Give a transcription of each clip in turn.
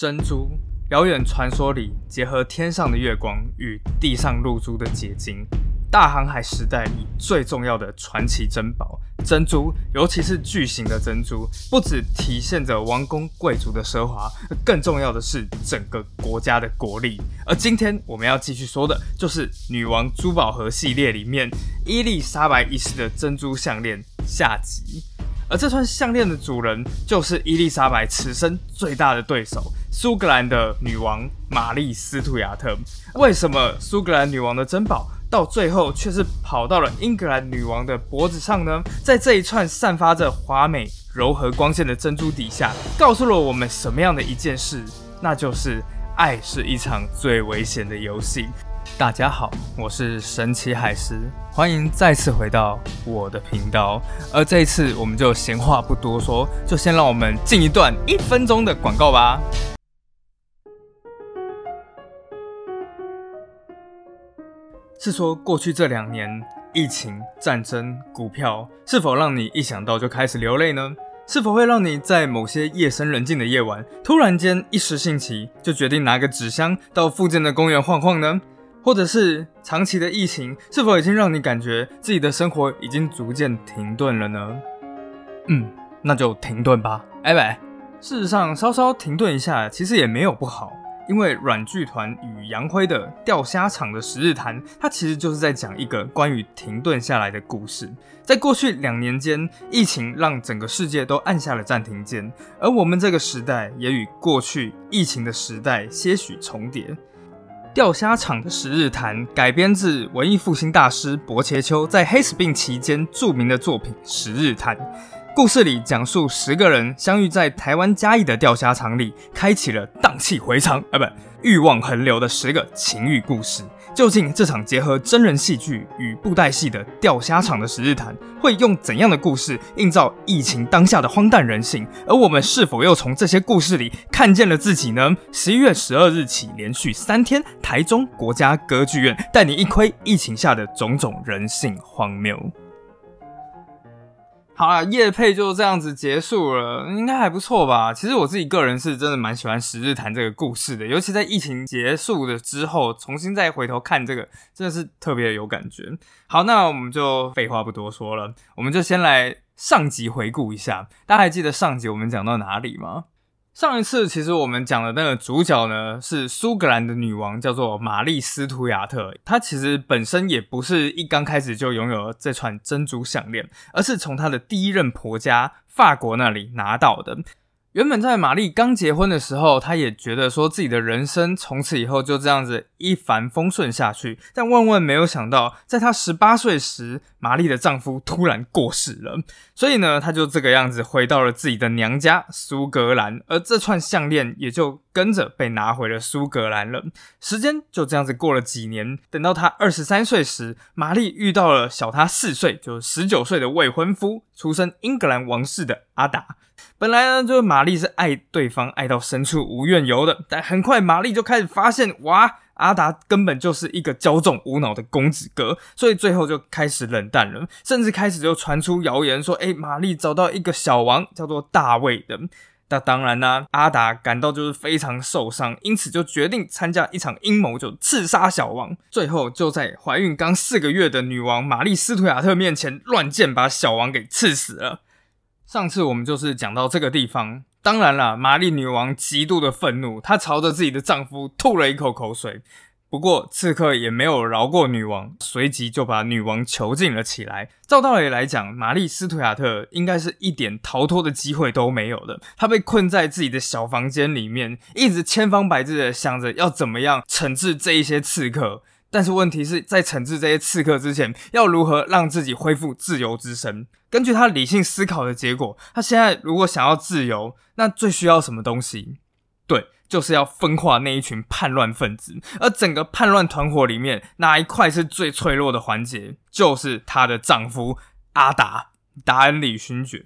珍珠，遥远传说里结合天上的月光与地上露珠的结晶，大航海时代里最重要的传奇珍宝——珍珠，尤其是巨型的珍珠，不只体现着王公贵族的奢华，更重要的是整个国家的国力。而今天我们要继续说的就是女王珠宝盒系列里面伊丽莎白一世的珍珠项链下集。而这串项链的主人就是伊丽莎白此生最大的对手——苏格兰的女王玛丽·斯图亚特。为什么苏格兰女王的珍宝到最后却是跑到了英格兰女王的脖子上呢？在这一串散发着华美柔和光线的珍珠底下，告诉了我们什么样的一件事？那就是爱是一场最危险的游戏。大家好，我是神奇海狮，欢迎再次回到我的频道。而这一次，我们就闲话不多说，就先让我们进一段一分钟的广告吧。是说，过去这两年，疫情、战争、股票，是否让你一想到就开始流泪呢？是否会让你在某些夜深人静的夜晚，突然间一时兴起，就决定拿个纸箱到附近的公园晃晃呢？或者是长期的疫情，是否已经让你感觉自己的生活已经逐渐停顿了呢？嗯，那就停顿吧。哎喂，事实上，稍稍停顿一下，其实也没有不好。因为软剧团与杨辉的《钓虾场的十日谈》，它其实就是在讲一个关于停顿下来的故事。在过去两年间，疫情让整个世界都按下了暂停键，而我们这个时代也与过去疫情的时代些许重叠。钓虾场的十日谈改编自文艺复兴大师薄切丘在黑死病期间著名的作品《十日谈》。故事里讲述十个人相遇在台湾嘉义的钓虾场里，开启了荡气回肠啊，不，欲望横流的十个情欲故事。究竟这场结合真人戏剧与布袋戏的钓虾场的十日谈，会用怎样的故事映照疫情当下的荒诞人性？而我们是否又从这些故事里看见了自己呢？十一月十二日起，连续三天，台中国家歌剧院带你一窥疫情下的种种人性荒谬。好了，夜配就这样子结束了，应该还不错吧？其实我自己个人是真的蛮喜欢《十日谈》这个故事的，尤其在疫情结束的之后，重新再回头看这个，真的是特别有感觉。好，那我们就废话不多说了，我们就先来上集回顾一下，大家还记得上集我们讲到哪里吗？上一次其实我们讲的那个主角呢，是苏格兰的女王，叫做玛丽斯图亚特。她其实本身也不是一刚开始就拥有这串珍珠项链，而是从她的第一任婆家法国那里拿到的。原本在玛丽刚结婚的时候，她也觉得说自己的人生从此以后就这样子一帆风顺下去。但万万没有想到，在她十八岁时，玛丽的丈夫突然过世了。所以呢，她就这个样子回到了自己的娘家苏格兰，而这串项链也就跟着被拿回了苏格兰了。时间就这样子过了几年，等到她二十三岁时，玛丽遇到了小她四岁，就是十九岁的未婚夫，出身英格兰王室的阿达。本来呢，就是玛丽是爱对方爱到深处无怨尤的，但很快玛丽就开始发现，哇，阿达根本就是一个骄纵无脑的公子哥，所以最后就开始冷淡了，甚至开始就传出谣言说，哎，玛丽找到一个小王叫做大卫的。那当然呢，阿达感到就是非常受伤，因此就决定参加一场阴谋，就刺杀小王。最后就在怀孕刚四个月的女王玛丽斯图亚特面前乱箭把小王给刺死了。上次我们就是讲到这个地方，当然了，玛丽女王极度的愤怒，她朝着自己的丈夫吐了一口口水。不过刺客也没有饶过女王，随即就把女王囚禁了起来。照道理来讲，玛丽斯图亚特应该是一点逃脱的机会都没有的，她被困在自己的小房间里面，一直千方百计的想着要怎么样惩治这一些刺客。但是问题是在惩治这些刺客之前，要如何让自己恢复自由之身？根据他理性思考的结果，他现在如果想要自由，那最需要什么东西？对，就是要分化那一群叛乱分子。而整个叛乱团伙里面，哪一块是最脆弱的环节？就是她的丈夫阿达达恩里勋爵。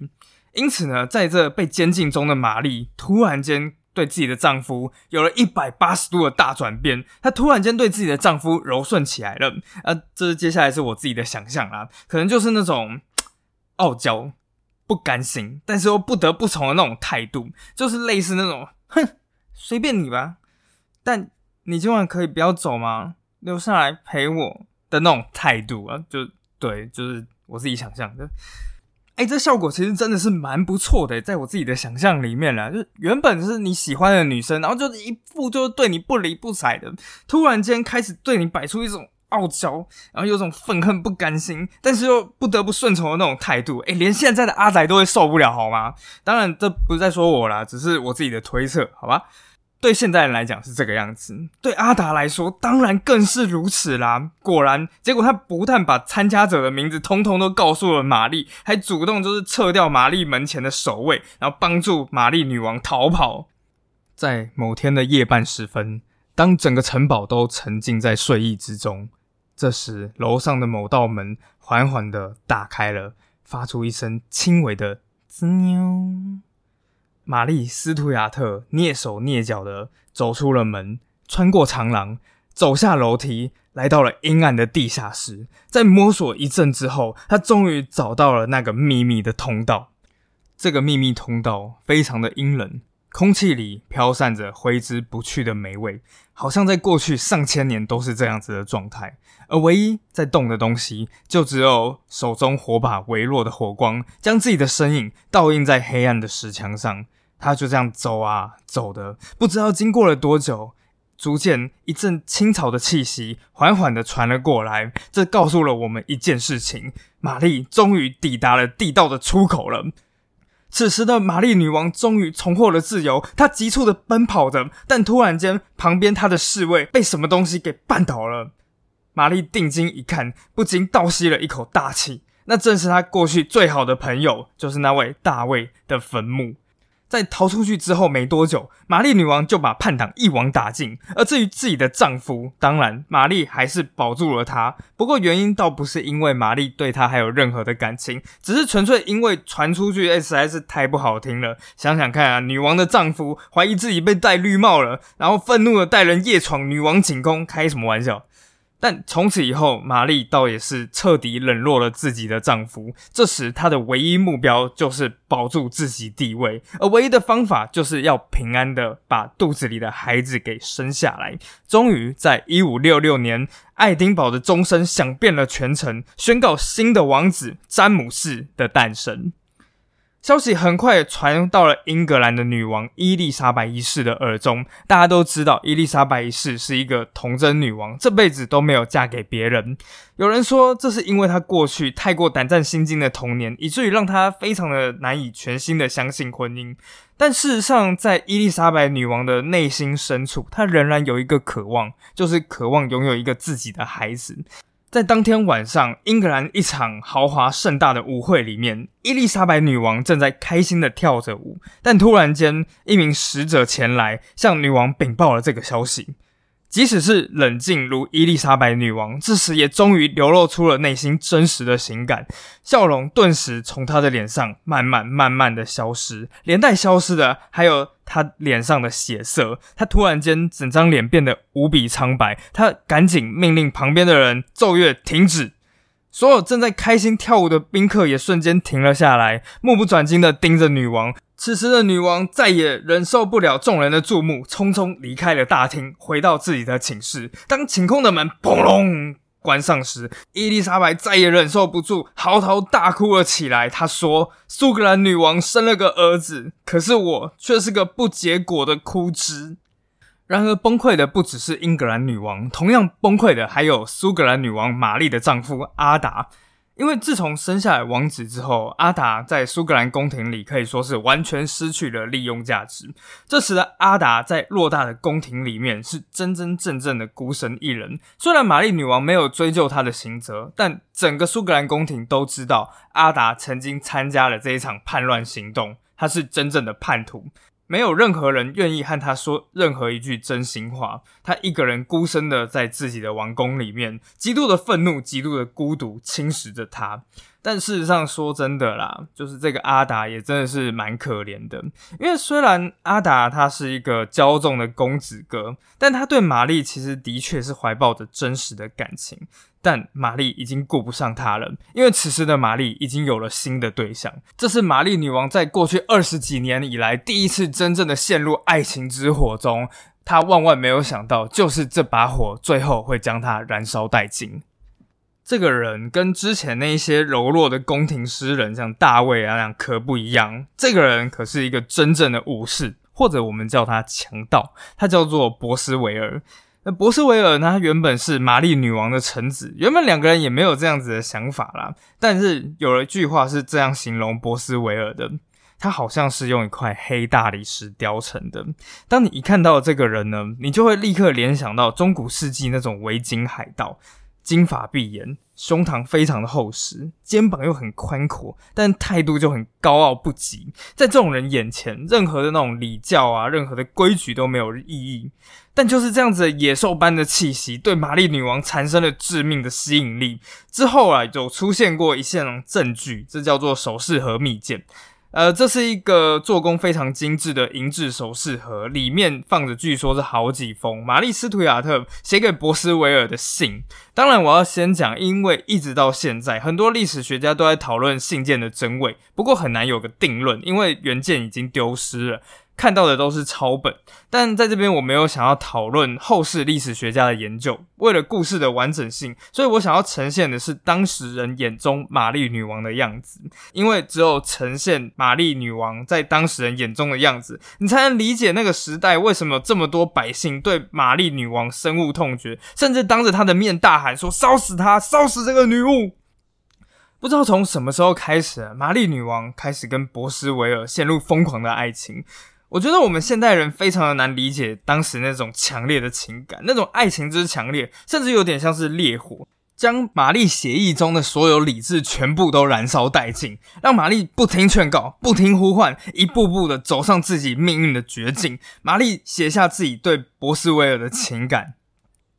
因此呢，在这被监禁中的玛丽，突然间。对自己的丈夫有了一百八十度的大转变，她突然间对自己的丈夫柔顺起来了。呃，这接下来是我自己的想象啦，可能就是那种傲娇、不甘心，但是又不得不从的那种态度，就是类似那种哼，随便你吧。但你今晚可以不要走吗？留下来陪我的那种态度啊，就对，就是我自己想象的。哎，这效果其实真的是蛮不错的，在我自己的想象里面啦，就原本是你喜欢的女生，然后就一副就是对你不离不睬的，突然间开始对你摆出一种傲娇，然后有种愤恨不甘心，但是又不得不顺从的那种态度。哎，连现在的阿仔都会受不了，好吗？当然，这不是在说我啦，只是我自己的推测，好吧？对现代人来讲是这个样子，对阿达来说当然更是如此啦。果然，结果他不但把参加者的名字通通都告诉了玛丽，还主动就是撤掉玛丽门前的守卫，然后帮助玛丽女王逃跑。在某天的夜半时分，当整个城堡都沉浸在睡意之中，这时楼上的某道门缓缓的打开了，发出一声轻微的吱扭。玛丽·斯图亚特蹑手蹑脚的走出了门，穿过长廊，走下楼梯，来到了阴暗的地下室。在摸索一阵之后，他终于找到了那个秘密的通道。这个秘密通道非常的阴冷，空气里飘散着挥之不去的霉味，好像在过去上千年都是这样子的状态。而唯一在动的东西，就只有手中火把微弱的火光，将自己的身影倒映在黑暗的石墙上。他就这样走啊走的，不知道经过了多久，逐渐一阵青草的气息缓缓的传了过来。这告诉了我们一件事情：玛丽终于抵达了地道的出口了。此时的玛丽女王终于重获了自由，她急促的奔跑着，但突然间，旁边她的侍卫被什么东西给绊倒了。玛丽定睛一看，不禁倒吸了一口大气。那正是她过去最好的朋友，就是那位大卫的坟墓。在逃出去之后没多久，玛丽女王就把叛党一网打尽。而至于自己的丈夫，当然玛丽还是保住了他。不过原因倒不是因为玛丽对他还有任何的感情，只是纯粹因为传出去实在是太不好听了。想想看啊，女王的丈夫怀疑自己被戴绿帽了，然后愤怒的带人夜闯女王寝宫，开什么玩笑？但从此以后，玛丽倒也是彻底冷落了自己的丈夫。这时，她的唯一目标就是保住自己地位，而唯一的方法就是要平安的把肚子里的孩子给生下来。终于，在一五六六年，爱丁堡的钟声响遍了全城，宣告新的王子詹姆士的诞生。消息很快传到了英格兰的女王伊丽莎白一世的耳中。大家都知道，伊丽莎白一世是一个童贞女王，这辈子都没有嫁给别人。有人说，这是因为她过去太过胆战心惊的童年，以至于让她非常的难以全心的相信婚姻。但事实上，在伊丽莎白女王的内心深处，她仍然有一个渴望，就是渴望拥有一个自己的孩子。在当天晚上，英格兰一场豪华盛大的舞会里面，伊丽莎白女王正在开心的跳着舞，但突然间，一名使者前来向女王禀报了这个消息。即使是冷静如伊丽莎白女王，这时也终于流露出了内心真实的情感，笑容顿时从她的脸上慢慢慢慢的消失，连带消失的还有她脸上的血色。她突然间整张脸变得无比苍白，她赶紧命令旁边的人奏乐停止。所有正在开心跳舞的宾客也瞬间停了下来，目不转睛的盯着女王。此时的女王再也忍受不了众人的注目，匆匆离开了大厅，回到自己的寝室。当寝空的门砰隆关上时，伊丽莎白再也忍受不住，嚎啕大哭了起来。她说：“苏格兰女王生了个儿子，可是我却是个不结果的枯枝。”然而，崩溃的不只是英格兰女王，同样崩溃的还有苏格兰女王玛丽的丈夫阿达。因为自从生下来王子之后，阿达在苏格兰宫廷里可以说是完全失去了利用价值。这时的阿达在偌大的宫廷里面是真真正正的孤身一人。虽然玛丽女王没有追究他的刑责，但整个苏格兰宫廷都知道阿达曾经参加了这一场叛乱行动，他是真正的叛徒。没有任何人愿意和他说任何一句真心话。他一个人孤身的在自己的王宫里面，极度的愤怒、极度的孤独侵蚀着他。但事实上说真的啦，就是这个阿达也真的是蛮可怜的，因为虽然阿达他是一个骄纵的公子哥，但他对玛丽其实的确是怀抱着真实的感情。但玛丽已经顾不上他了，因为此时的玛丽已经有了新的对象。这是玛丽女王在过去二十几年以来第一次真正的陷入爱情之火中。她万万没有想到，就是这把火最后会将她燃烧殆尽。这个人跟之前那些柔弱的宫廷诗人，像大卫啊那样可不一样。这个人可是一个真正的武士，或者我们叫他强盗。他叫做博斯维尔。那博斯维尔呢？他原本是玛丽女王的臣子，原本两个人也没有这样子的想法啦。但是有了一句话是这样形容博斯维尔的：他好像是用一块黑大理石雕成的。当你一看到这个人呢，你就会立刻联想到中古世纪那种维京海盗。金发碧眼，胸膛非常的厚实，肩膀又很宽阔，但态度就很高傲不羁。在这种人眼前，任何的那种礼教啊，任何的规矩都没有意义。但就是这样子野兽般的气息，对玛丽女王产生了致命的吸引力。之后啊，就出现过一项证据，这叫做首饰盒密件。呃，这是一个做工非常精致的银质首饰盒，里面放着据说是好几封玛丽斯图亚特写给博斯维尔的信。当然，我要先讲，因为一直到现在，很多历史学家都在讨论信件的真伪，不过很难有个定论，因为原件已经丢失了。看到的都是抄本，但在这边我没有想要讨论后世历史学家的研究。为了故事的完整性，所以我想要呈现的是当时人眼中玛丽女王的样子。因为只有呈现玛丽女王在当时人眼中的样子，你才能理解那个时代为什么这么多百姓对玛丽女王深恶痛绝，甚至当着她的面大喊说：“烧死她，烧死这个女巫！”不知道从什么时候开始，玛丽女王开始跟博斯维尔陷入疯狂的爱情。我觉得我们现代人非常的难理解当时那种强烈的情感，那种爱情之强烈，甚至有点像是烈火，将玛丽协议中的所有理智全部都燃烧殆尽，让玛丽不听劝告，不听呼唤，一步步的走上自己命运的绝境。玛丽写下自己对博斯维尔的情感：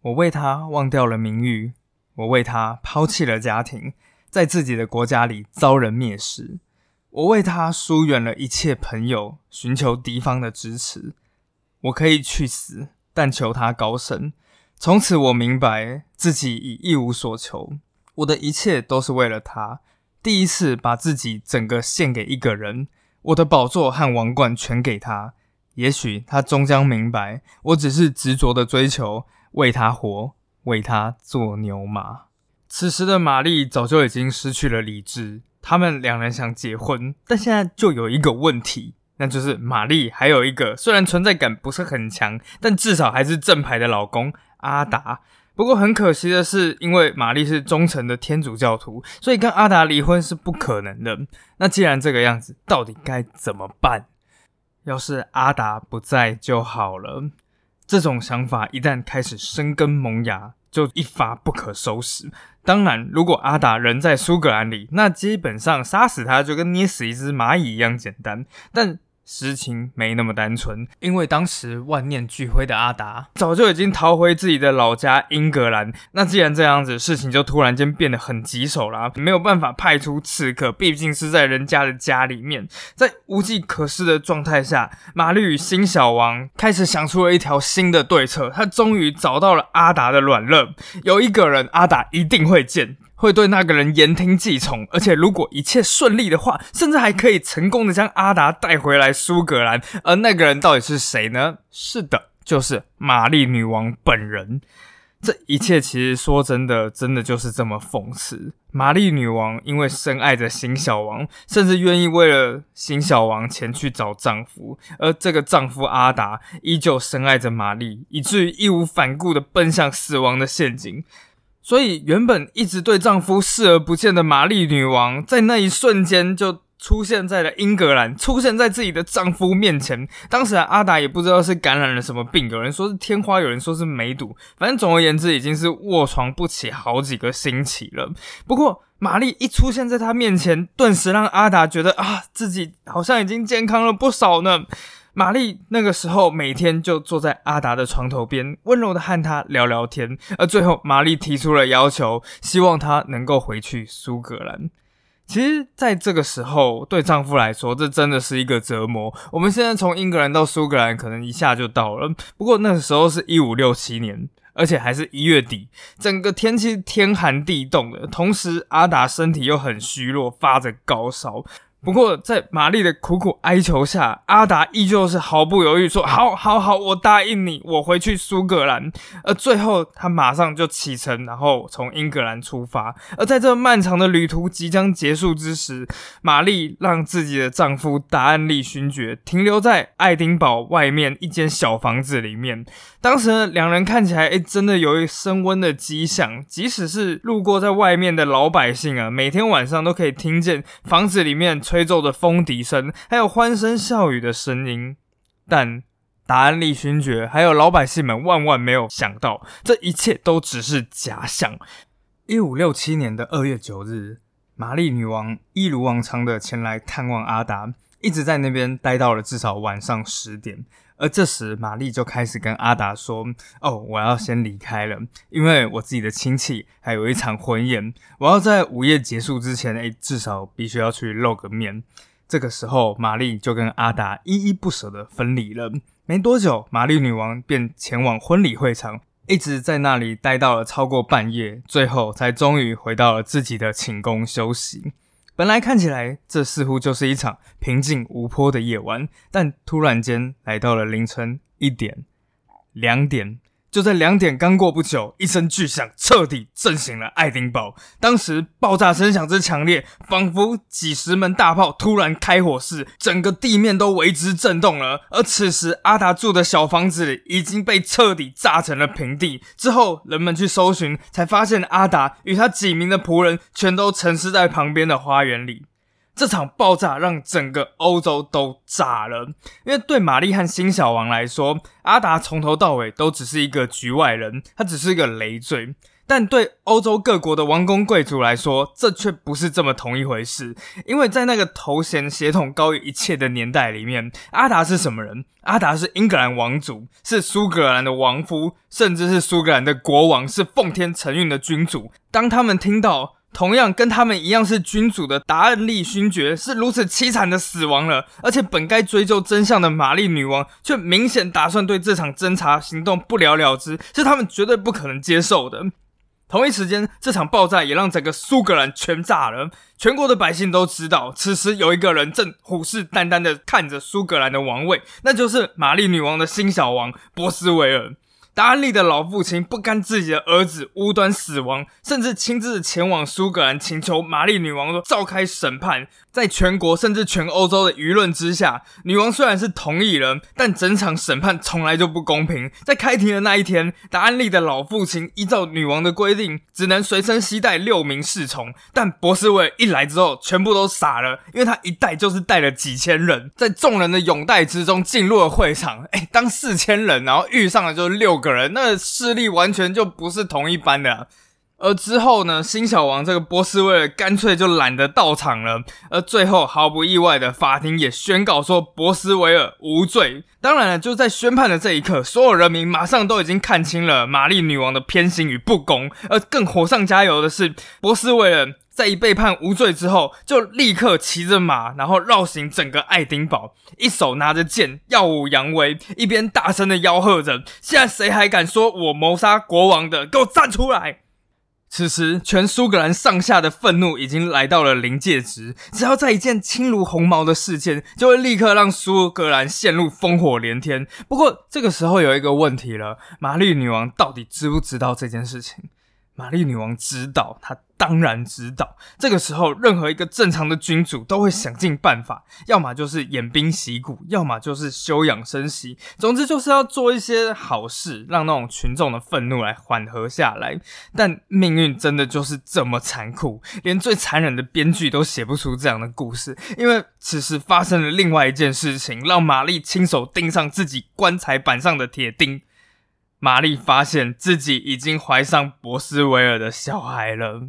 我为他忘掉了名誉，我为他抛弃了家庭，在自己的国家里遭人蔑视。我为他疏远了一切朋友，寻求敌方的支持。我可以去死，但求他高升。从此，我明白自己已一无所求。我的一切都是为了他。第一次把自己整个献给一个人，我的宝座和王冠全给他。也许他终将明白，我只是执着的追求，为他活，为他做牛马。此时的玛丽早就已经失去了理智。他们两人想结婚，但现在就有一个问题，那就是玛丽还有一个虽然存在感不是很强，但至少还是正牌的老公阿达。不过很可惜的是，因为玛丽是忠诚的天主教徒，所以跟阿达离婚是不可能的。那既然这个样子，到底该怎么办？要是阿达不在就好了。这种想法一旦开始生根萌芽。就一发不可收拾。当然，如果阿达人在苏格兰里，那基本上杀死他就跟捏死一只蚂蚁一样简单。但实情没那么单纯，因为当时万念俱灰的阿达早就已经逃回自己的老家英格兰。那既然这样子，事情就突然间变得很棘手啦，没有办法派出刺客，毕竟是在人家的家里面，在无计可施的状态下，玛丽与新小王开始想出了一条新的对策。他终于找到了阿达的软肋，有一个人阿达一定会见。会对那个人言听计从，而且如果一切顺利的话，甚至还可以成功的将阿达带回来苏格兰。而那个人到底是谁呢？是的，就是玛丽女王本人。这一切其实说真的，真的就是这么讽刺。玛丽女王因为深爱着新小王，甚至愿意为了新小王前去找丈夫，而这个丈夫阿达依旧深爱着玛丽，以至于义无反顾的奔向死亡的陷阱。所以，原本一直对丈夫视而不见的玛丽女王，在那一瞬间就出现在了英格兰，出现在自己的丈夫面前。当时阿达也不知道是感染了什么病，有人说是天花，有人说是梅毒，反正总而言之，已经是卧床不起好几个星期了。不过，玛丽一出现在他面前，顿时让阿达觉得啊，自己好像已经健康了不少呢。玛丽那个时候每天就坐在阿达的床头边，温柔的和他聊聊天。而最后，玛丽提出了要求，希望他能够回去苏格兰。其实，在这个时候，对丈夫来说，这真的是一个折磨。我们现在从英格兰到苏格兰，可能一下就到了。不过那个时候是一五六七年，而且还是一月底，整个天气天寒地冻的，同时阿达身体又很虚弱，发着高烧。不过，在玛丽的苦苦哀求下，阿达依旧是毫不犹豫说：“好，好，好，我答应你，我回去苏格兰。”而最后，他马上就启程，然后从英格兰出发。而在这漫长的旅途即将结束之时，玛丽让自己的丈夫达安利勋爵停留在爱丁堡外面一间小房子里面。当时呢两人看起来，哎，真的有一升温的迹象。即使是路过在外面的老百姓啊，每天晚上都可以听见房子里面吹吹奏的风笛声，还有欢声笑语的声音。但达安利勋爵还有老百姓们万万没有想到，这一切都只是假象。一五六七年的二月九日，玛丽女王一如往常的前来探望阿达，一直在那边待到了至少晚上十点。而这时，玛丽就开始跟阿达说：“哦，我要先离开了，因为我自己的亲戚还有一场婚宴，我要在午夜结束之前，哎，至少必须要去露个面。”这个时候，玛丽就跟阿达依依不舍的分离了。没多久，玛丽女王便前往婚礼会场，一直在那里待到了超过半夜，最后才终于回到了自己的寝宫休息。本来看起来，这似乎就是一场平静无波的夜晚，但突然间来到了凌晨一点、两点。就在两点刚过不久，一声巨响彻底震醒了爱丁堡。当时爆炸声响之强烈，仿佛几十门大炮突然开火似，整个地面都为之震动了。而此时，阿达住的小房子里已经被彻底炸成了平地。之后，人们去搜寻，才发现阿达与他几名的仆人全都沉尸在旁边的花园里。这场爆炸让整个欧洲都炸了，因为对玛丽和新小王来说，阿达从头到尾都只是一个局外人，他只是一个累赘。但对欧洲各国的王公贵族来说，这却不是这么同一回事。因为在那个头衔血统高于一切的年代里面，阿达是什么人？阿达是英格兰王族，是苏格兰的王夫，甚至是苏格兰的国王，是奉天承运的君主。当他们听到。同样跟他们一样是君主的达恩利勋爵是如此凄惨的死亡了，而且本该追究真相的玛丽女王却明显打算对这场侦查行动不了了之，是他们绝对不可能接受的。同一时间，这场爆炸也让整个苏格兰全炸了，全国的百姓都知道，此时有一个人正虎视眈眈的看着苏格兰的王位，那就是玛丽女王的新小王波斯维尔。达利的老父亲不甘自己的儿子无端死亡，甚至亲自前往苏格兰请求玛丽女王召开审判。在全国甚至全欧洲的舆论之下，女王虽然是同意了，但整场审判从来就不公平。在开庭的那一天，达安利的老父亲依照女王的规定，只能随身携带六名侍从。但博斯维尔一来之后，全部都傻了，因为他一带就是带了几千人，在众人的拥戴之中进入了会场。哎，当四千人，然后遇上了就六个人，那势力完全就不是同一般的。而之后呢，新小王这个波斯威尔干脆就懒得到场了。而最后毫不意外的，法庭也宣告说波斯维尔无罪。当然了，就在宣判的这一刻，所有人民马上都已经看清了玛丽女王的偏心与不公。而更火上加油的是，波斯维尔在一被判无罪之后，就立刻骑着马，然后绕行整个爱丁堡，一手拿着剑，耀武扬威，一边大声的吆喝着：“现在谁还敢说我谋杀国王的？给我站出来！”此时，全苏格兰上下的愤怒已经来到了临界值。只要在一件轻如鸿毛的事件，就会立刻让苏格兰陷入烽火连天。不过，这个时候有一个问题了：玛丽女王到底知不知道这件事情？玛丽女王知道，她当然知道。这个时候，任何一个正常的君主都会想尽办法，要么就是偃兵息鼓，要么就是休养生息。总之，就是要做一些好事，让那种群众的愤怒来缓和下来。但命运真的就是这么残酷，连最残忍的编剧都写不出这样的故事。因为此时发生了另外一件事情，让玛丽亲手钉上自己棺材板上的铁钉。玛丽发现自己已经怀上博斯维尔的小孩了。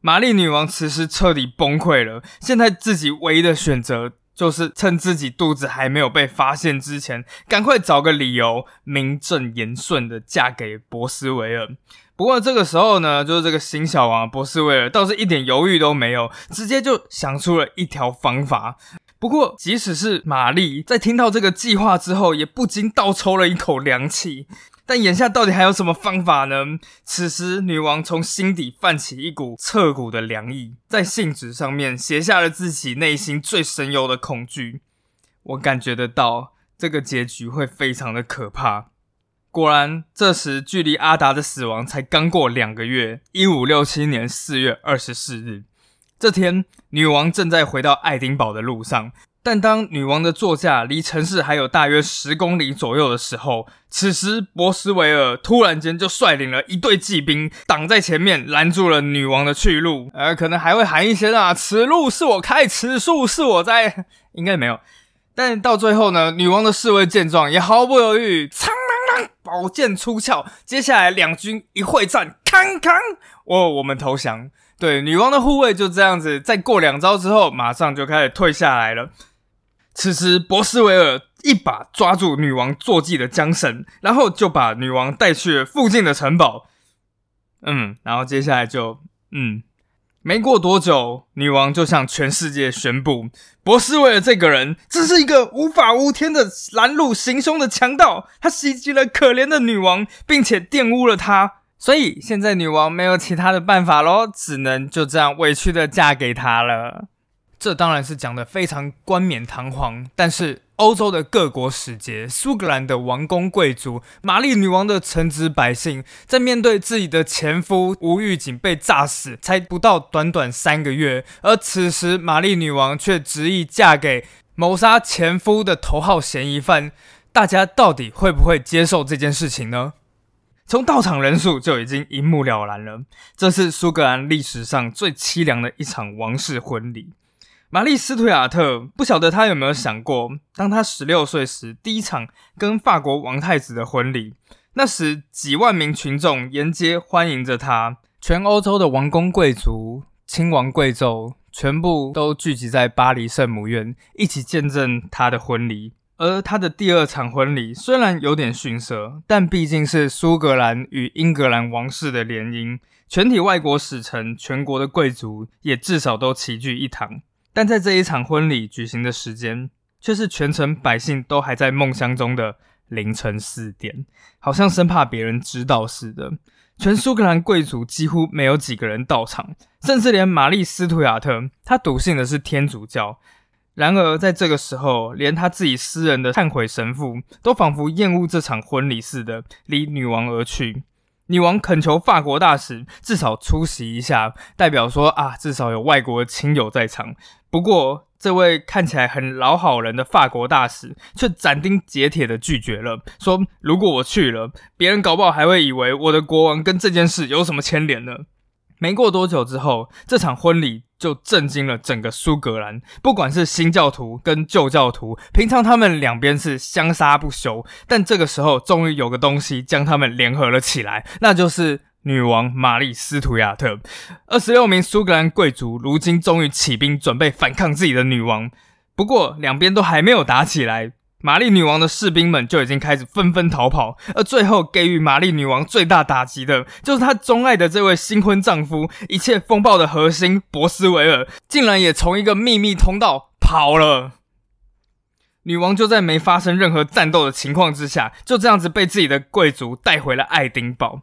玛丽女王此时彻底崩溃了。现在自己唯一的选择就是趁自己肚子还没有被发现之前，赶快找个理由，名正言顺的嫁给博斯维尔。不过这个时候呢，就是这个新小王博斯维尔倒是一点犹豫都没有，直接就想出了一条方法。不过，即使是玛丽在听到这个计划之后，也不禁倒抽了一口凉气。但眼下到底还有什么方法呢？此时，女王从心底泛起一股彻骨的凉意，在信纸上面写下了自己内心最深幽的恐惧。我感觉得到，这个结局会非常的可怕。果然，这时距离阿达的死亡才刚过两个月。一五六七年四月二十四日，这天，女王正在回到爱丁堡的路上。但当女王的座驾离城市还有大约十公里左右的时候，此时博斯维尔突然间就率领了一队骑兵挡在前面，拦住了女王的去路。呃，可能还会喊一些啊：“此路是我开，此树是我栽。” 应该没有。但到最后呢，女王的侍卫见状也毫不犹豫，苍啷啷，宝剑出鞘。接下来两军一会战，康康，哦，我们投降。对，女王的护卫就这样子，再过两招之后，马上就开始退下来了。此时，博斯维尔一把抓住女王坐骑的缰绳，然后就把女王带去了附近的城堡。嗯，然后接下来就，嗯，没过多久，女王就向全世界宣布，博斯维尔这个人只是一个无法无天的拦路行凶的强盗，他袭击了可怜的女王，并且玷污了她，所以现在女王没有其他的办法喽，只能就这样委屈的嫁给他了。这当然是讲的非常冠冕堂皇，但是欧洲的各国使节、苏格兰的王公贵族、玛丽女王的臣子百姓，在面对自己的前夫吴玉景被炸死，才不到短短三个月，而此时玛丽女王却执意嫁给谋杀前夫的头号嫌疑犯，大家到底会不会接受这件事情呢？从到场人数就已经一目了然了，这是苏格兰历史上最凄凉的一场王室婚礼。玛丽·斯图亚特不晓得他有没有想过，当他十六岁时第一场跟法国王太子的婚礼，那时几万名群众沿街欢迎着他，全欧洲的王公贵族、亲王贵胄全部都聚集在巴黎圣母院，一起见证他的婚礼。而他的第二场婚礼虽然有点逊色，但毕竟是苏格兰与英格兰王室的联姻，全体外国使臣、全国的贵族也至少都齐聚一堂。但在这一场婚礼举行的时间，却是全城百姓都还在梦乡中的凌晨四点，好像生怕别人知道似的。全苏格兰贵族几乎没有几个人到场，甚至连玛丽·斯图亚特，他笃信的是天主教。然而在这个时候，连他自己私人的忏悔神父都仿佛厌恶这场婚礼似的，离女王而去。女王恳求法国大使至少出席一下，代表说啊，至少有外国亲友在场。不过，这位看起来很老好人的法国大使却斩钉截铁的拒绝了，说如果我去了，别人搞不好还会以为我的国王跟这件事有什么牵连呢。没过多久之后，这场婚礼。就震惊了整个苏格兰，不管是新教徒跟旧教徒，平常他们两边是相杀不休，但这个时候终于有个东西将他们联合了起来，那就是女王玛丽·斯图亚特。二十六名苏格兰贵族如今终于起兵，准备反抗自己的女王。不过两边都还没有打起来。玛丽女王的士兵们就已经开始纷纷逃跑，而最后给予玛丽女王最大打击的，就是她钟爱的这位新婚丈夫，一切风暴的核心博斯维尔，竟然也从一个秘密通道跑了。女王就在没发生任何战斗的情况之下，就这样子被自己的贵族带回了爱丁堡。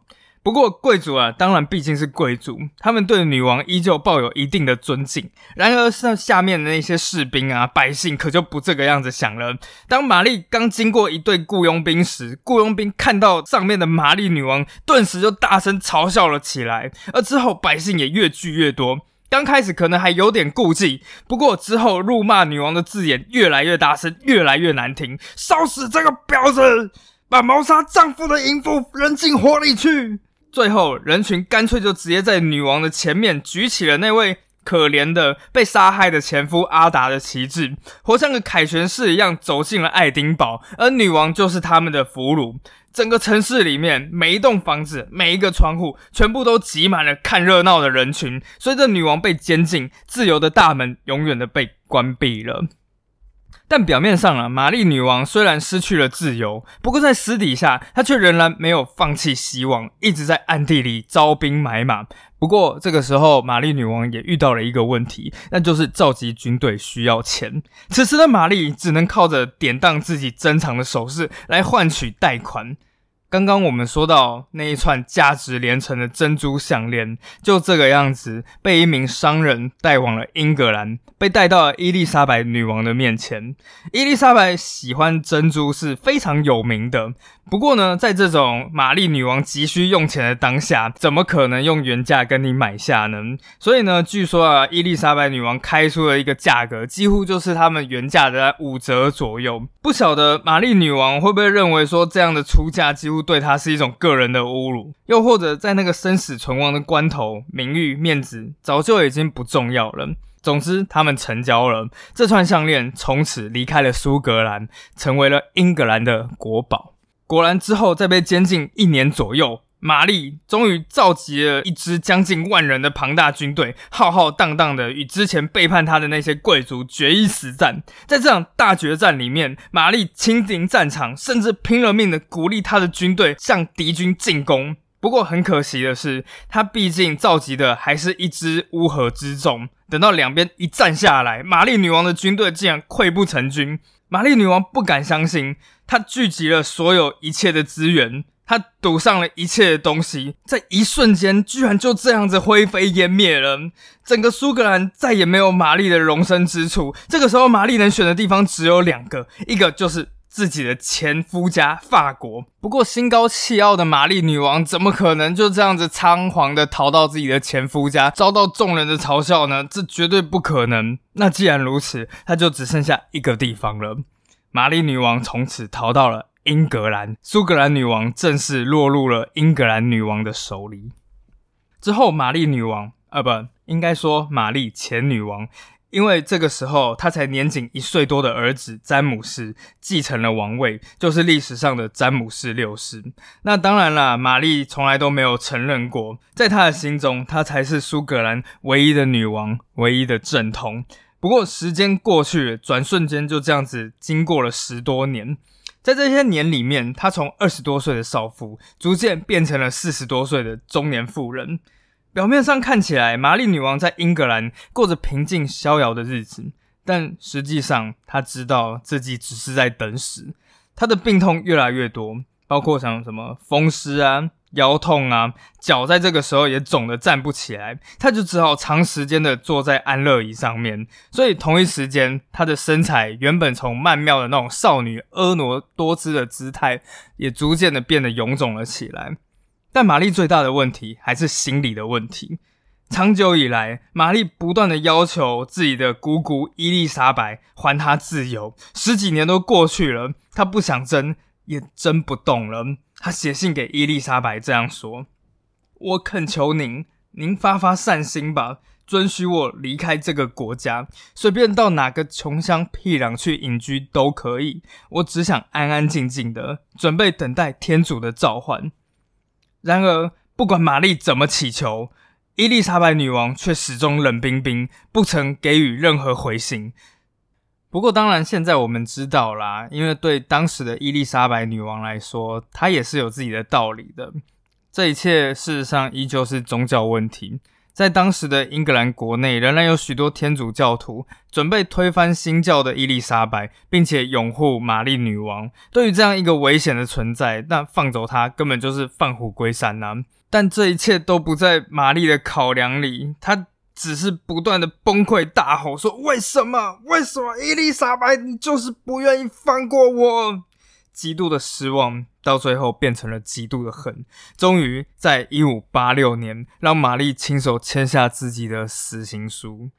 不过，贵族啊，当然毕竟是贵族，他们对女王依旧抱有一定的尊敬。然而，像下面的那些士兵啊、百姓，可就不这个样子想了。当玛丽刚经过一队雇佣兵时，雇佣兵看到上面的玛丽女王，顿时就大声嘲笑了起来。而之后，百姓也越聚越多。刚开始可能还有点顾忌，不过之后辱骂女王的字眼越来越大声，越来越难听。烧死这个婊子！把谋杀丈夫的淫妇扔进火里去！最后，人群干脆就直接在女王的前面举起了那位可怜的被杀害的前夫阿达的旗帜，活像个凯旋式一样走进了爱丁堡，而女王就是他们的俘虏。整个城市里面，每一栋房子、每一个窗户，全部都挤满了看热闹的人群。随着女王被监禁，自由的大门永远的被关闭了。但表面上啊，玛丽女王虽然失去了自由，不过在私底下，她却仍然没有放弃希望，一直在暗地里招兵买马。不过这个时候，玛丽女王也遇到了一个问题，那就是召集军队需要钱。此时的玛丽只能靠着典当自己珍藏的首饰来换取贷款。刚刚我们说到那一串价值连城的珍珠项链，就这个样子被一名商人带往了英格兰，被带到了伊丽莎白女王的面前。伊丽莎白喜欢珍珠是非常有名的。不过呢，在这种玛丽女王急需用钱的当下，怎么可能用原价跟你买下呢？所以呢，据说啊，伊丽莎白女王开出了一个价格，几乎就是他们原价的五折左右。不晓得玛丽女王会不会认为说这样的出价几乎对他是一种个人的侮辱？又或者在那个生死存亡的关头，名誉面子早就已经不重要了。总之，他们成交了这串项链，从此离开了苏格兰，成为了英格兰的国宝。果然，之后在被监禁一年左右，玛丽终于召集了一支将近万人的庞大军队，浩浩荡荡的与之前背叛他的那些贵族决一死战。在这场大决战里面，玛丽亲临战场，甚至拼了命的鼓励他的军队向敌军进攻。不过很可惜的是，他毕竟召集的还是一支乌合之众。等到两边一战下来，玛丽女王的军队竟然溃不成军。玛丽女王不敢相信，她聚集了所有一切的资源，他赌上了一切的东西，在一瞬间居然就这样子灰飞烟灭了。整个苏格兰再也没有玛丽的容身之处。这个时候，玛丽能选的地方只有两个，一个就是自己的前夫家法国。不过，心高气傲的玛丽女王怎么可能就这样子仓皇的逃到自己的前夫家，遭到众人的嘲笑呢？这绝对不可能。那既然如此，她就只剩下一个地方了。玛丽女王从此逃到了英格兰，苏格兰女王正式落入了英格兰女王的手里。之后，玛丽女王，呃，不应该说玛丽前女王，因为这个时候她才年仅一岁多的儿子詹姆斯继承了王位，就是历史上的詹姆斯六世。那当然啦，玛丽从来都没有承认过，在她的心中，她才是苏格兰唯一的女王，唯一的正统。不过时间过去，转瞬间就这样子经过了十多年，在这些年里面，她从二十多岁的少妇，逐渐变成了四十多岁的中年妇人。表面上看起来，玛丽女王在英格兰过着平静逍遥的日子，但实际上，她知道自己只是在等死。她的病痛越来越多，包括像什么风湿啊。腰痛啊，脚在这个时候也肿得站不起来，他就只好长时间的坐在安乐椅上面。所以同一时间，他的身材原本从曼妙的那种少女婀娜多姿的姿态，也逐渐的变得臃肿了起来。但玛丽最大的问题还是心理的问题。长久以来，玛丽不断的要求自己的姑姑伊丽莎白还她自由。十几年都过去了，她不想争，也争不动了。他写信给伊丽莎白，这样说：“我恳求您，您发发善心吧，准许我离开这个国家，随便到哪个穷乡僻壤去隐居都可以。我只想安安静静的，准备等待天主的召唤。”然而，不管玛丽怎么祈求，伊丽莎白女王却始终冷冰冰，不曾给予任何回信。不过，当然，现在我们知道啦，因为对当时的伊丽莎白女王来说，她也是有自己的道理的。这一切事实上依旧是宗教问题。在当时的英格兰国内，仍然有许多天主教徒准备推翻新教的伊丽莎白，并且拥护玛丽女王。对于这样一个危险的存在，那放走她根本就是放虎归山呐。但这一切都不在玛丽的考量里，她。只是不断的崩溃大吼说：“为什么？为什么伊丽莎白，你就是不愿意放过我？”极度的失望，到最后变成了极度的恨。终于在一五八六年，让玛丽亲手签下自己的死刑书。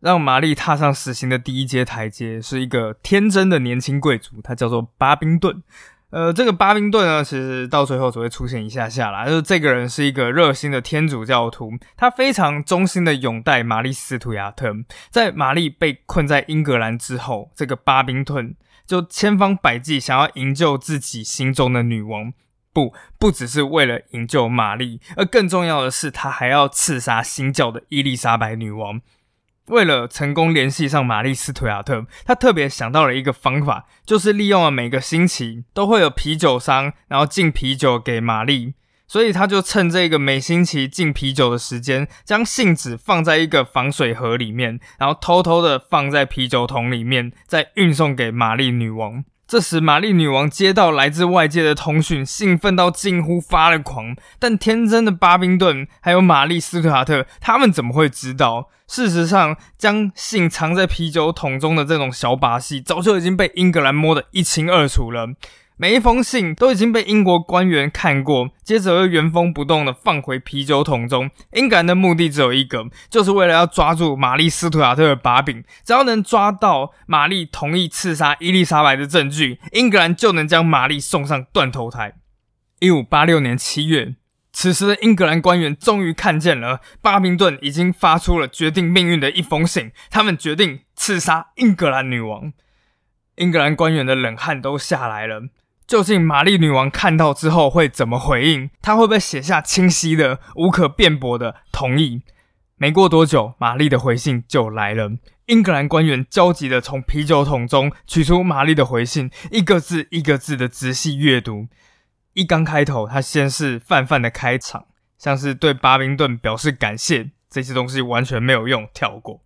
让玛丽踏上死刑的第一阶台阶，是一个天真的年轻贵族，他叫做巴宾顿。呃，这个巴宾顿呢，其实到最后只会出现一下下啦。就是这个人是一个热心的天主教徒，他非常忠心的拥戴玛丽斯图亚特。在玛丽被困在英格兰之后，这个巴宾顿就千方百计想要营救自己心中的女王。不，不只是为了营救玛丽，而更重要的是，他还要刺杀新教的伊丽莎白女王。为了成功联系上玛丽斯图亚特，他特别想到了一个方法，就是利用了每个星期都会有啤酒商，然后进啤酒给玛丽，所以他就趁这个每星期进啤酒的时间，将信纸放在一个防水盒里面，然后偷偷的放在啤酒桶里面，再运送给玛丽女王。这时，玛丽女王接到来自外界的通讯，兴奋到近乎发了狂。但天真的巴宾顿还有玛丽斯卡特，他们怎么会知道？事实上，将信藏在啤酒桶中的这种小把戏，早就已经被英格兰摸得一清二楚了。每一封信都已经被英国官员看过，接着又原封不动的放回啤酒桶中。英格兰的目的只有一个，就是为了要抓住玛丽斯图亚特的把柄。只要能抓到玛丽同意刺杀伊丽莎白的证据，英格兰就能将玛丽送上断头台。一五八六年七月，此时的英格兰官员终于看见了巴宾顿已经发出了决定命运的一封信，他们决定刺杀英格兰女王。英格兰官员的冷汗都下来了。究竟玛丽女王看到之后会怎么回应？她会不会写下清晰的、无可辩驳的同意？没过多久，玛丽的回信就来了。英格兰官员焦急地从啤酒桶中取出玛丽的回信，一个字一个字的仔细阅读。一刚开头，他先是泛泛的开场，像是对巴宾顿表示感谢，这些东西完全没有用，跳过。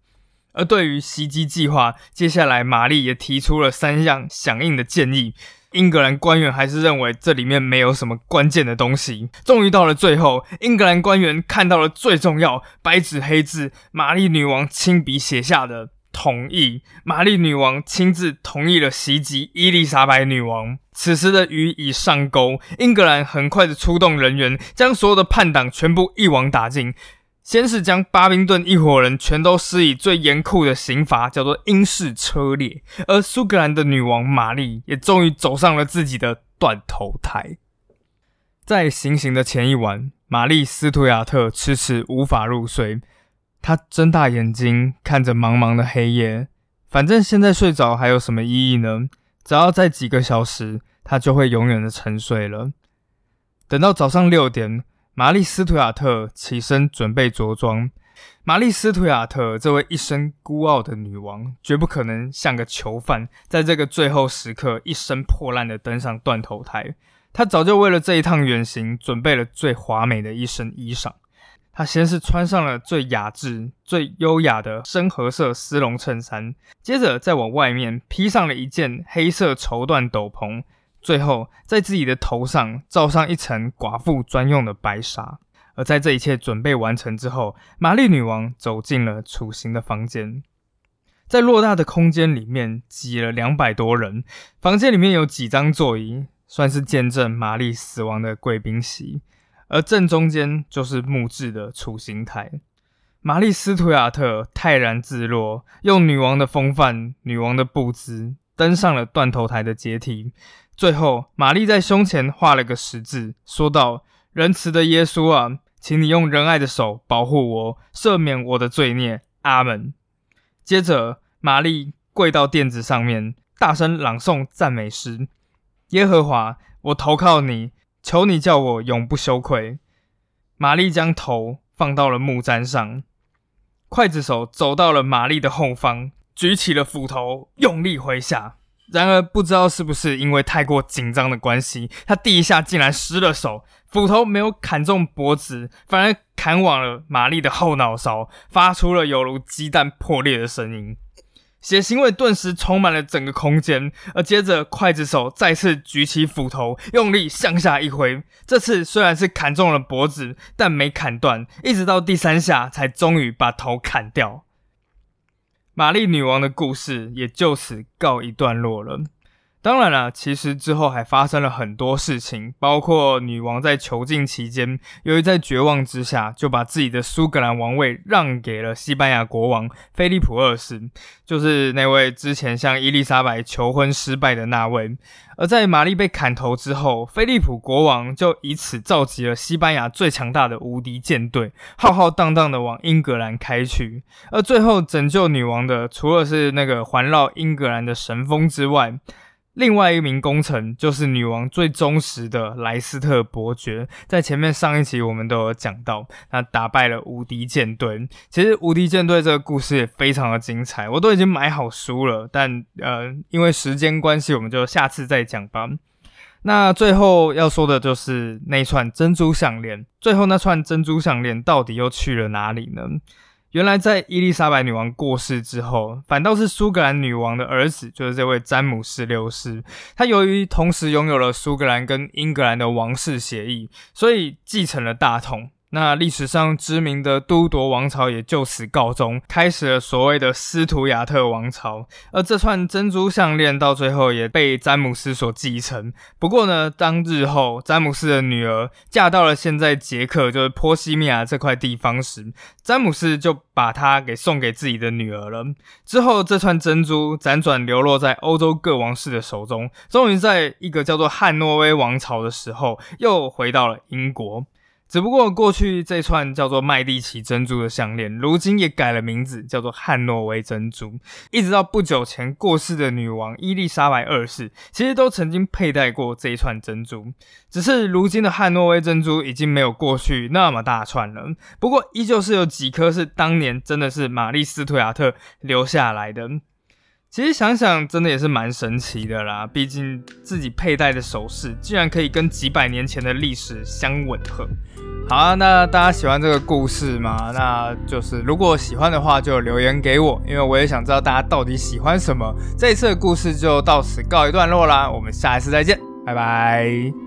而对于袭击计划，接下来玛丽也提出了三项响应的建议。英格兰官员还是认为这里面没有什么关键的东西。终于到了最后，英格兰官员看到了最重要、白纸黑字，玛丽女王亲笔写下的同意。玛丽女王亲自同意了袭击伊丽莎白女王。此时的鱼已上钩，英格兰很快的出动人员，将所有的叛党全部一网打尽。先是将巴宾顿一伙人全都施以最严酷的刑罚，叫做英式车裂。而苏格兰的女王玛丽也终于走上了自己的断头台。在行刑的前一晚，玛丽斯图亚特迟迟无法入睡，她睁大眼睛看着茫茫的黑夜。反正现在睡着还有什么意义呢？只要再几个小时，她就会永远的沉睡了。等到早上六点。玛丽斯图亚特起身准备着装。玛丽斯图亚特这位一生孤傲的女王，绝不可能像个囚犯，在这个最后时刻一身破烂的登上断头台。她早就为了这一趟远行准备了最华美的一身衣裳。她先是穿上了最雅致、最优雅的深褐色丝绒衬衫，接着再往外面披上了一件黑色绸缎斗篷。最后，在自己的头上罩上一层寡妇专用的白纱。而在这一切准备完成之后，玛丽女王走进了处刑的房间。在偌大的空间里面挤了两百多人，房间里面有几张座椅，算是见证玛丽死亡的贵宾席。而正中间就是木质的处刑台。玛丽斯图亚特泰然自若，用女王的风范、女王的步姿登上了断头台的阶梯。最后，玛丽在胸前画了个十字，说道：“仁慈的耶稣啊，请你用仁爱的手保护我，赦免我的罪孽。阿门。”接着，玛丽跪到垫子上面，大声朗诵赞美诗：“耶和华，我投靠你，求你叫我永不羞愧。”玛丽将头放到了木砧上，刽子手走到了玛丽的后方，举起了斧头，用力挥下。然而，不知道是不是因为太过紧张的关系，他第一下竟然失了手，斧头没有砍中脖子，反而砍往了玛丽的后脑勺，发出了犹如鸡蛋破裂的声音，血腥味顿时充满了整个空间。而接着，刽子手再次举起斧头，用力向下一挥，这次虽然是砍中了脖子，但没砍断，一直到第三下才终于把头砍掉。玛丽女王的故事也就此告一段落了。当然了，其实之后还发生了很多事情，包括女王在囚禁期间，由于在绝望之下，就把自己的苏格兰王位让给了西班牙国王菲利普二世，就是那位之前向伊丽莎白求婚失败的那位。而在玛丽被砍头之后，菲利普国王就以此召集了西班牙最强大的无敌舰队，浩浩荡荡的往英格兰开去。而最后拯救女王的，除了是那个环绕英格兰的神风之外，另外一名功臣就是女王最忠实的莱斯特伯爵，在前面上一期我们都有讲到，他打败了无敌舰队。其实无敌舰队这个故事也非常的精彩，我都已经买好书了，但呃，因为时间关系，我们就下次再讲吧。那最后要说的就是那串珍珠项链，最后那串珍珠项链到底又去了哪里呢？原来，在伊丽莎白女王过世之后，反倒是苏格兰女王的儿子，就是这位詹姆斯六世。他由于同时拥有了苏格兰跟英格兰的王室协议，所以继承了大统。那历史上知名的都铎王朝也就此告终，开始了所谓的斯图亚特王朝。而这串珍珠项链到最后也被詹姆斯所继承。不过呢，当日后詹姆斯的女儿嫁到了现在捷克，就是波西米亚这块地方时，詹姆斯就把它给送给自己的女儿了。之后，这串珍珠辗转流落在欧洲各王室的手中，终于在一个叫做汉诺威王朝的时候，又回到了英国。只不过过去这串叫做麦蒂奇珍珠的项链，如今也改了名字，叫做汉诺威珍珠。一直到不久前过世的女王伊丽莎白二世，其实都曾经佩戴过这一串珍珠。只是如今的汉诺威珍珠已经没有过去那么大串了，不过依旧是有几颗是当年真的是玛丽斯图亚特留下来的。其实想想，真的也是蛮神奇的啦。毕竟自己佩戴的首饰，竟然可以跟几百年前的历史相吻合。好啊，那大家喜欢这个故事吗？那就是如果喜欢的话，就留言给我，因为我也想知道大家到底喜欢什么。这一次的故事就到此告一段落啦，我们下一次再见，拜拜。